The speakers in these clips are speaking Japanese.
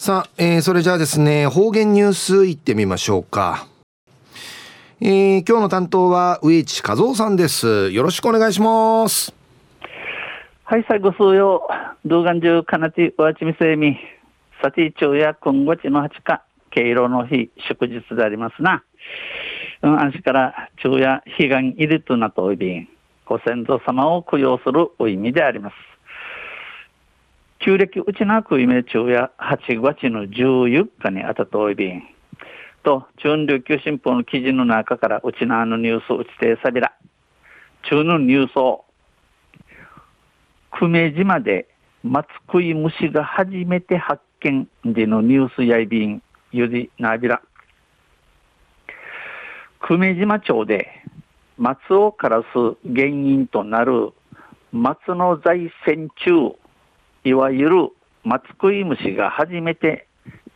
さあ、えー、それじゃあですね、方言ニュースいってみましょうか。えー、今日の担当は植地和夫さんです。よろしくお願いします。はい、最後数曜、動画中かなちわちみせみ、さて昼夜今月の8日、敬老の日、祝日でありますな。うん、安心から昼夜悲願入りとなとおいびん、ご先祖様を供養するお意味であります。旧暦うちなくいめ昼夜8月の14日にあたといびん、と、中琉球新報の記事の中からうちなのニュースうちてさびら。中のニュースを、久米島で松食い虫が初めて発見でのニュースやいびん、ゆりなびら。久米島町で松を枯らす原因となる松の在線中、いわゆる松食い虫が初めて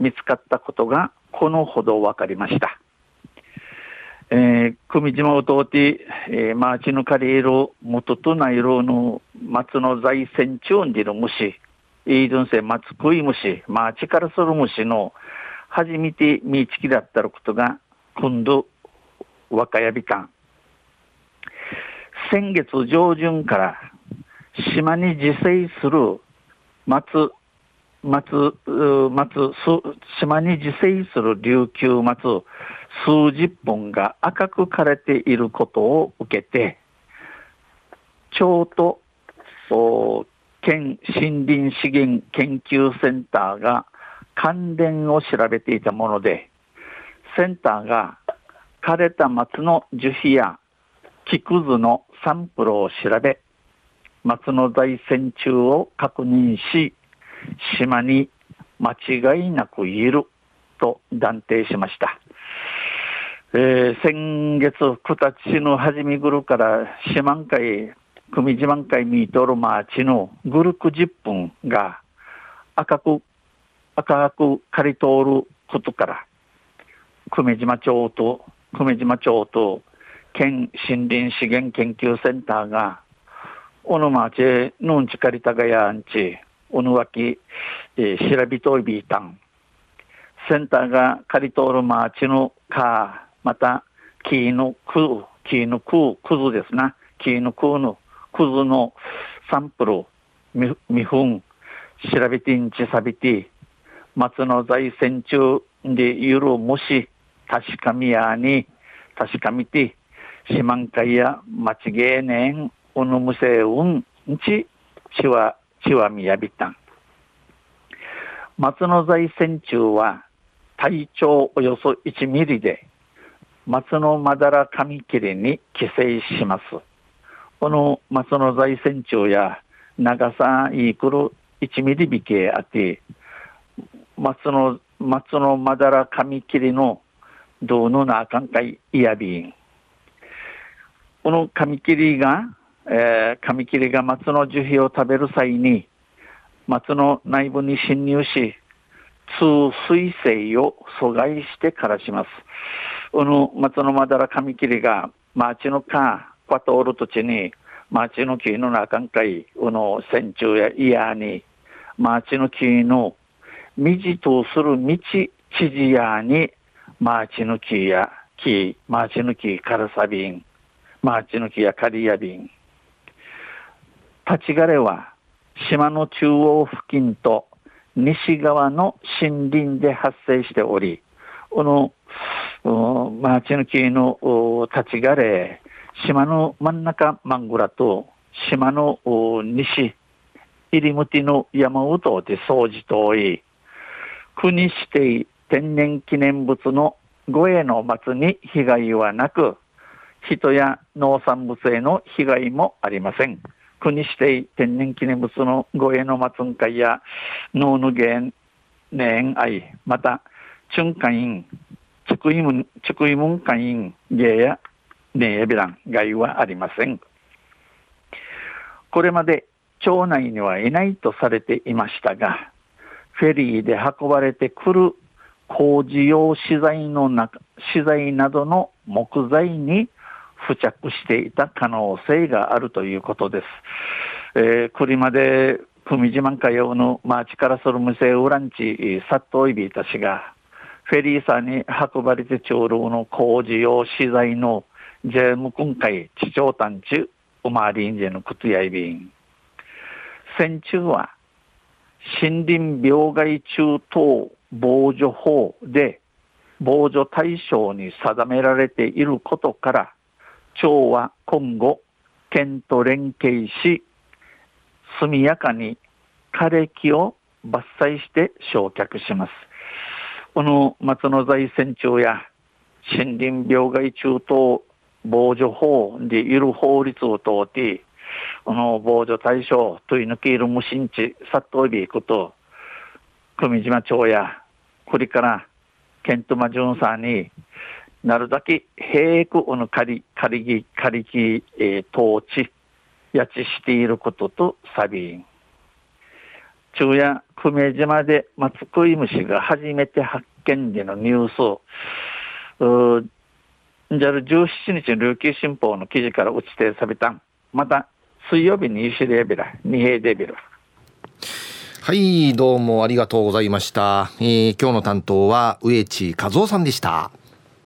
見つかったことがこのほど分かりました。えー、組島を通って、えー、マーチの借りる元とないろの松の財線中にいる虫、イードンセ松食い虫、マーチからする虫の初めて見つきだったことが今度若やびかん。先月上旬から島に自生する松松、松、島に自生する琉球松、数十本が赤く枯れていることを受けて、町と県森林資源研究センターが関連を調べていたもので、センターが枯れた松の樹皮や木くずのサンプルを調べ、松の在線中を確認し、島に間違いなくいると断定しました。えー、先月9日の初めぐるから四万回、組自慢会ミートルマーチのぐるく10分が赤く、赤く刈り通ることから、久米島町と、久米島町と県森林資源研究センターが、おのまちのんちかりたがやんち、おぬわき、えー、調べといびいたん。センターが借り通るマーチのか、また、木のく、木のく、くずですな。木のくの、くずのサンプル、み、みふん、調べてんちさびて、松の在線中でゆるもし、確かみやに、確かみて、四万回や間違えねん、おぬむせうん、ち、ちわ、ちはみやびたん。松の在線虫は体長およそ1ミリで、松のまだら紙切れに寄生します。この松の在線虫や長さいくる1ミリ引けあって、松の、松のまだら紙切れの銅のなあかんかいいやびん。この紙切りがえー、紙切れが松の樹皮を食べる際に、松の内部に侵入し、通水性を阻害してからします。この松のまだら紙切れが、マーチのか、パトール土地に、マーチの木の中んかい、この線虫やイヤーに、マーチの木の道とする道、地地やに、マーチの木や木、マーチの木カラサビン、マーチの木やカリアビン、立ち枯れは島の中央付近と西側の森林で発生しており、この、まあ、チヌキの立ち枯れ、島の真ん中マングラと島の西、入り向きの山を通って掃除とい、国指定天然記念物の護衛の松に被害はなく、人や農産物への被害もありません。国指定天然記念物の護衛の松ん会や脳の原年愛、また、春会員、つくいむん、つくいむん会員、芸やねえびらん、害はありません。これまで町内にはいないとされていましたが、フェリーで運ばれてくる工事用資材の中、資材などの木材に付着していた可能性があるということです。えー、車で組島かよの町からする店ウランチ、殺到いびいたしが、フェリーさんに運ばれて長老の工事用資材の税務今回地長単中、おまわりんじのことやいびん。戦中は、森林病害中等防除法で防除対象に定められていることから、町は今後、県と連携し、速やかに枯れ木を伐採して焼却します。この松野財船長や森林病害中等防除法でいる法律を通って、この防除対象とい抜ける無心地、殺到日行くと、組島町や、これからケントマ巡査になるだけ平くおの仮、仮木、仮木、えー、統治、やちしていることとサビン。昼夜、久米島で松食い虫が初めて発見でのニュースを、うじゃる17日の琉球新報の記事から打ち定されたんまた、水曜日に石レベラ、二平デビル。はい、どうもありがとうございました。えー、今日の担当は植地和夫さんでした。